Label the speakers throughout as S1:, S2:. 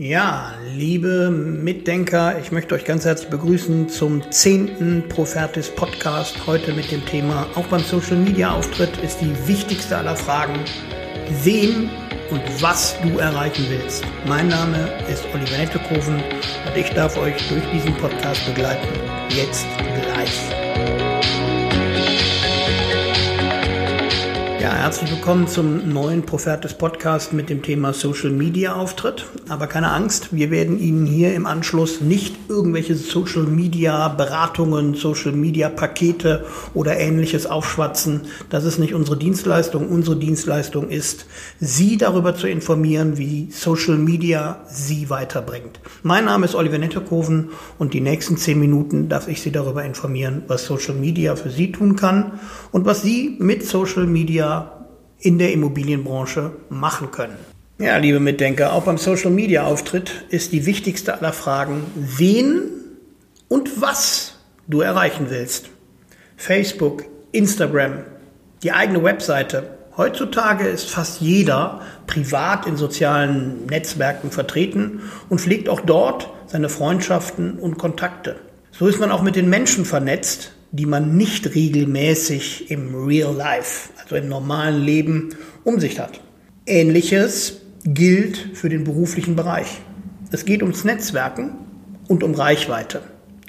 S1: Ja, liebe Mitdenker, ich möchte euch ganz herzlich begrüßen zum zehnten Profertis Podcast. Heute mit dem Thema, auch beim Social Media Auftritt ist die wichtigste aller Fragen, wen und was du erreichen willst. Mein Name ist Oliver Nettekoven und ich darf euch durch diesen Podcast begleiten. Jetzt gleich. Ja, herzlich willkommen zum neuen Profertes Podcast mit dem Thema Social Media Auftritt. Aber keine Angst, wir werden Ihnen hier im Anschluss nicht irgendwelche Social Media Beratungen, Social Media Pakete oder ähnliches aufschwatzen. Das ist nicht unsere Dienstleistung. Unsere Dienstleistung ist, Sie darüber zu informieren, wie Social Media Sie weiterbringt. Mein Name ist Oliver Nettekoven und die nächsten zehn Minuten darf ich Sie darüber informieren, was Social Media für Sie tun kann und was Sie mit Social Media in der Immobilienbranche machen können. Ja, liebe Mitdenker, auch beim Social Media Auftritt ist die wichtigste aller Fragen, wen und was du erreichen willst. Facebook, Instagram, die eigene Webseite. Heutzutage ist fast jeder privat in sozialen Netzwerken vertreten und pflegt auch dort seine Freundschaften und Kontakte. So ist man auch mit den Menschen vernetzt, die man nicht regelmäßig im Real Life, also im normalen Leben, um sich hat. Ähnliches gilt für den beruflichen Bereich. Es geht ums Netzwerken und um Reichweite.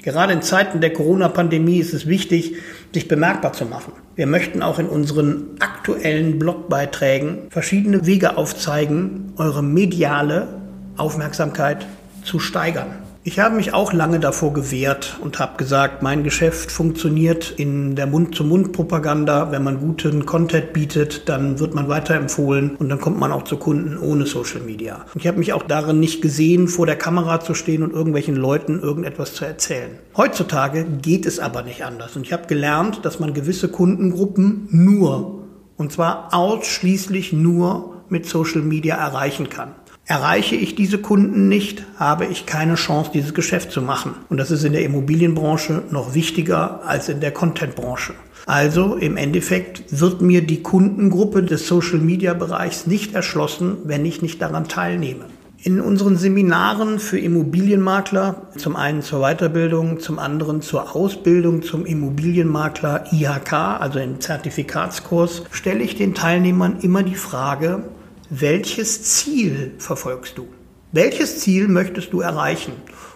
S1: Gerade in Zeiten der Corona-Pandemie ist es wichtig, sich bemerkbar zu machen. Wir möchten auch in unseren aktuellen Blogbeiträgen verschiedene Wege aufzeigen, eure mediale Aufmerksamkeit zu steigern. Ich habe mich auch lange davor gewehrt und habe gesagt, mein Geschäft funktioniert in der Mund-zu-Mund-Propaganda. Wenn man guten Content bietet, dann wird man weiterempfohlen und dann kommt man auch zu Kunden ohne Social Media. Und ich habe mich auch darin nicht gesehen, vor der Kamera zu stehen und irgendwelchen Leuten irgendetwas zu erzählen. Heutzutage geht es aber nicht anders. Und ich habe gelernt, dass man gewisse Kundengruppen nur, und zwar ausschließlich nur mit Social Media erreichen kann. Erreiche ich diese Kunden nicht, habe ich keine Chance, dieses Geschäft zu machen. Und das ist in der Immobilienbranche noch wichtiger als in der Contentbranche. Also im Endeffekt wird mir die Kundengruppe des Social-Media-Bereichs nicht erschlossen, wenn ich nicht daran teilnehme. In unseren Seminaren für Immobilienmakler, zum einen zur Weiterbildung, zum anderen zur Ausbildung zum Immobilienmakler IHK, also im Zertifikatskurs, stelle ich den Teilnehmern immer die Frage, welches Ziel verfolgst du? Welches Ziel möchtest du erreichen?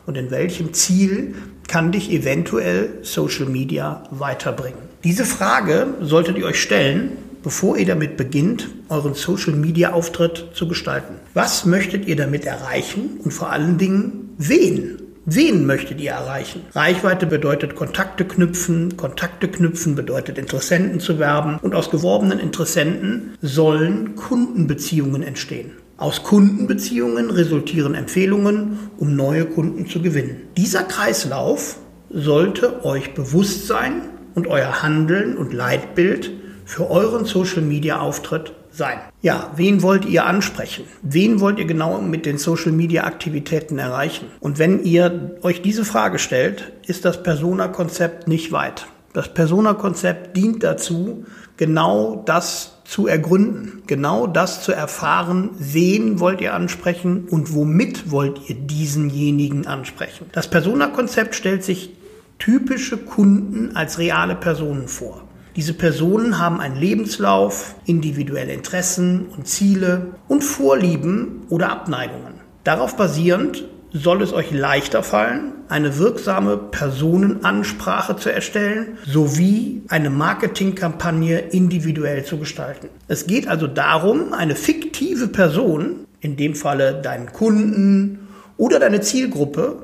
S1: Und in welchem Ziel kann dich eventuell Social Media weiterbringen? Diese Frage solltet ihr euch stellen, bevor ihr damit beginnt, euren Social Media Auftritt zu gestalten. Was möchtet ihr damit erreichen und vor allen Dingen wen? Wen möchtet ihr erreichen? Reichweite bedeutet Kontakte knüpfen, Kontakte knüpfen bedeutet Interessenten zu werben und aus geworbenen Interessenten sollen Kundenbeziehungen entstehen. Aus Kundenbeziehungen resultieren Empfehlungen, um neue Kunden zu gewinnen. Dieser Kreislauf sollte euch bewusst sein und euer Handeln und Leitbild für euren Social-Media-Auftritt sein. Ja, wen wollt ihr ansprechen? Wen wollt ihr genau mit den Social-Media-Aktivitäten erreichen? Und wenn ihr euch diese Frage stellt, ist das Persona-Konzept nicht weit. Das Persona-Konzept dient dazu, genau das zu ergründen, genau das zu erfahren, wen wollt ihr ansprechen und womit wollt ihr diesenjenigen ansprechen. Das Persona-Konzept stellt sich typische Kunden als reale Personen vor. Diese Personen haben einen Lebenslauf, individuelle Interessen und Ziele und Vorlieben oder Abneigungen. Darauf basierend soll es euch leichter fallen, eine wirksame Personenansprache zu erstellen sowie eine Marketingkampagne individuell zu gestalten. Es geht also darum, eine fiktive Person, in dem Falle deinen Kunden oder deine Zielgruppe,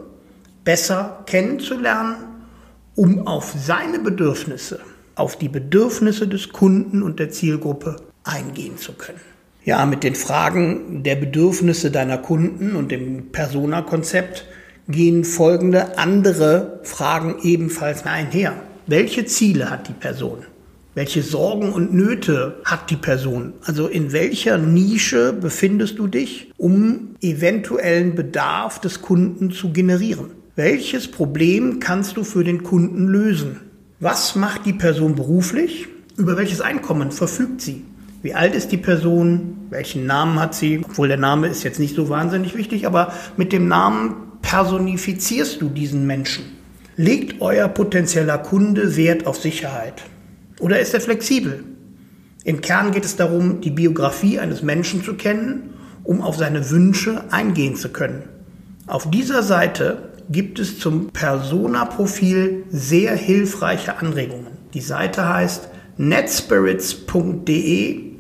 S1: besser kennenzulernen, um auf seine Bedürfnisse auf die Bedürfnisse des Kunden und der Zielgruppe eingehen zu können. Ja, mit den Fragen der Bedürfnisse deiner Kunden und dem Persona-Konzept gehen folgende andere Fragen ebenfalls einher. Welche Ziele hat die Person? Welche Sorgen und Nöte hat die Person? Also in welcher Nische befindest du dich, um eventuellen Bedarf des Kunden zu generieren? Welches Problem kannst du für den Kunden lösen? Was macht die Person beruflich? Über welches Einkommen verfügt sie? Wie alt ist die Person? Welchen Namen hat sie? Obwohl der Name ist jetzt nicht so wahnsinnig wichtig, aber mit dem Namen personifizierst du diesen Menschen. Legt euer potenzieller Kunde Wert auf Sicherheit? Oder ist er flexibel? Im Kern geht es darum, die Biografie eines Menschen zu kennen, um auf seine Wünsche eingehen zu können. Auf dieser Seite gibt es zum Persona-Profil sehr hilfreiche Anregungen. Die Seite heißt netspirits.de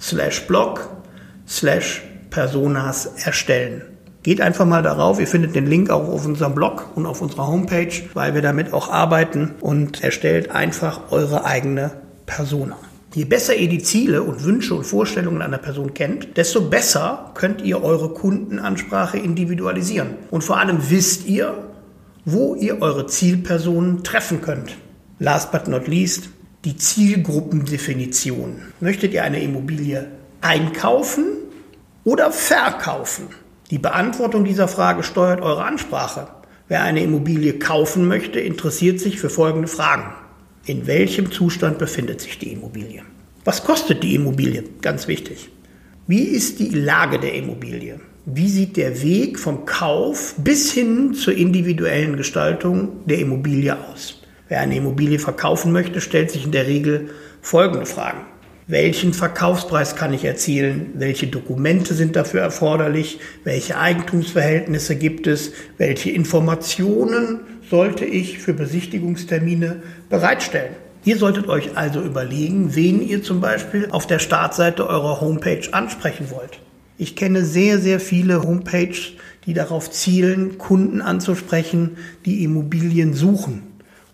S1: slash blog slash personas erstellen. Geht einfach mal darauf. Ihr findet den Link auch auf unserem Blog und auf unserer Homepage, weil wir damit auch arbeiten und erstellt einfach eure eigene Persona. Je besser ihr die Ziele und Wünsche und Vorstellungen einer Person kennt, desto besser könnt ihr eure Kundenansprache individualisieren. Und vor allem wisst ihr, wo ihr eure Zielpersonen treffen könnt. Last but not least, die Zielgruppendefinition. Möchtet ihr eine Immobilie einkaufen oder verkaufen? Die Beantwortung dieser Frage steuert eure Ansprache. Wer eine Immobilie kaufen möchte, interessiert sich für folgende Fragen. In welchem Zustand befindet sich die Immobilie? Was kostet die Immobilie? Ganz wichtig. Wie ist die Lage der Immobilie? Wie sieht der Weg vom Kauf bis hin zur individuellen Gestaltung der Immobilie aus? Wer eine Immobilie verkaufen möchte, stellt sich in der Regel folgende Fragen. Welchen Verkaufspreis kann ich erzielen? Welche Dokumente sind dafür erforderlich? Welche Eigentumsverhältnisse gibt es? Welche Informationen sollte ich für Besichtigungstermine bereitstellen? Ihr solltet euch also überlegen, wen ihr zum Beispiel auf der Startseite eurer Homepage ansprechen wollt. Ich kenne sehr, sehr viele Homepages, die darauf zielen, Kunden anzusprechen, die Immobilien suchen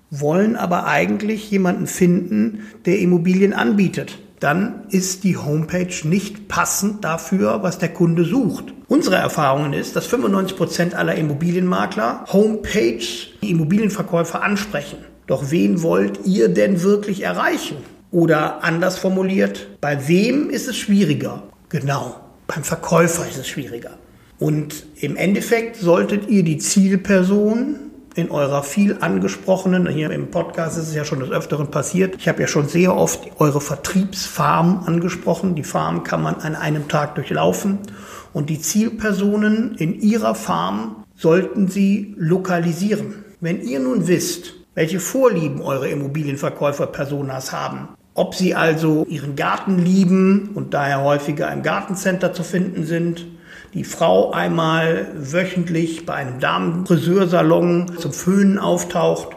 S1: wollen aber eigentlich jemanden finden, der Immobilien anbietet. Dann ist die Homepage nicht passend dafür, was der Kunde sucht. Unsere Erfahrung ist, dass 95 Prozent aller Immobilienmakler Homepage die Immobilienverkäufer ansprechen. Doch wen wollt ihr denn wirklich erreichen? Oder anders formuliert, bei wem ist es schwieriger? Genau, beim Verkäufer ist es schwieriger. Und im Endeffekt solltet ihr die Zielperson in eurer viel angesprochenen, hier im Podcast ist es ja schon des Öfteren passiert, ich habe ja schon sehr oft eure Vertriebsfarm angesprochen. Die Farm kann man an einem Tag durchlaufen und die Zielpersonen in ihrer Farm sollten sie lokalisieren. Wenn ihr nun wisst, welche Vorlieben eure Immobilienverkäufer-Personas haben, ob sie also ihren Garten lieben und daher häufiger im Gartencenter zu finden sind, die Frau einmal wöchentlich bei einem Damenfriseursalon zum Föhnen auftaucht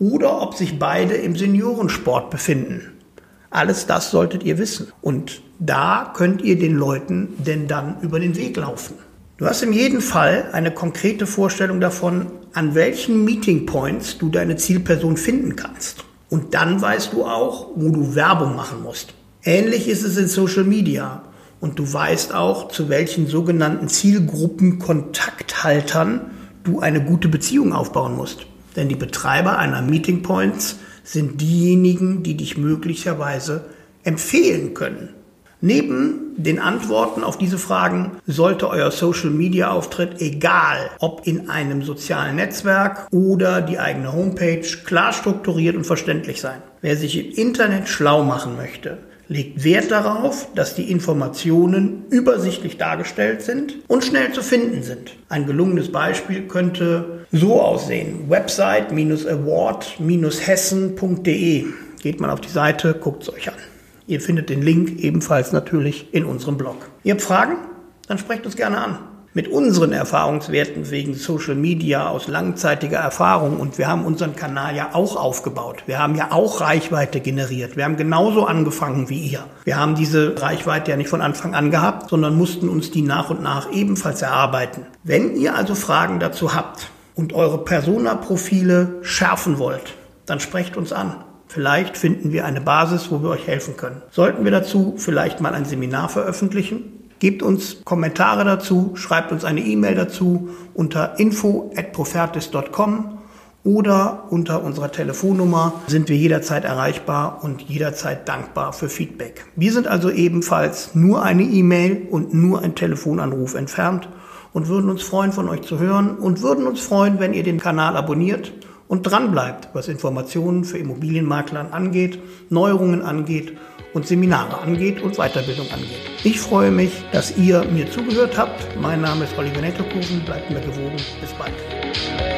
S1: oder ob sich beide im Seniorensport befinden. Alles das solltet ihr wissen. Und da könnt ihr den Leuten denn dann über den Weg laufen. Du hast in jedem Fall eine konkrete Vorstellung davon, an welchen Meeting Points du deine Zielperson finden kannst. Und dann weißt du auch, wo du Werbung machen musst. Ähnlich ist es in Social Media. Und du weißt auch, zu welchen sogenannten Zielgruppen Kontakthaltern du eine gute Beziehung aufbauen musst. Denn die Betreiber einer Meeting Points sind diejenigen, die dich möglicherweise empfehlen können. Neben den Antworten auf diese Fragen sollte euer Social Media Auftritt, egal ob in einem sozialen Netzwerk oder die eigene Homepage, klar strukturiert und verständlich sein. Wer sich im Internet schlau machen möchte, legt Wert darauf, dass die Informationen übersichtlich dargestellt sind und schnell zu finden sind. Ein gelungenes Beispiel könnte so aussehen. Website-award-hessen.de. Geht mal auf die Seite, guckt es euch an. Ihr findet den Link ebenfalls natürlich in unserem Blog. Ihr habt Fragen? Dann sprecht uns gerne an mit unseren Erfahrungswerten wegen Social Media aus langzeitiger Erfahrung und wir haben unseren Kanal ja auch aufgebaut. Wir haben ja auch Reichweite generiert. Wir haben genauso angefangen wie ihr. Wir haben diese Reichweite ja nicht von Anfang an gehabt, sondern mussten uns die nach und nach ebenfalls erarbeiten. Wenn ihr also Fragen dazu habt und eure Persona-Profile schärfen wollt, dann sprecht uns an. Vielleicht finden wir eine Basis, wo wir euch helfen können. Sollten wir dazu vielleicht mal ein Seminar veröffentlichen? Gebt uns Kommentare dazu, schreibt uns eine E-Mail dazu unter info@profertis.com oder unter unserer Telefonnummer sind wir jederzeit erreichbar und jederzeit dankbar für Feedback. Wir sind also ebenfalls nur eine E-Mail und nur ein Telefonanruf entfernt und würden uns freuen, von euch zu hören und würden uns freuen, wenn ihr den Kanal abonniert und dranbleibt, was Informationen für Immobilienmaklern angeht, Neuerungen angeht und Seminare angeht und Weiterbildung angeht. Ich freue mich, dass ihr mir zugehört habt. Mein Name ist Oliver Nettokuchen. Bleibt mir gewogen. Bis bald.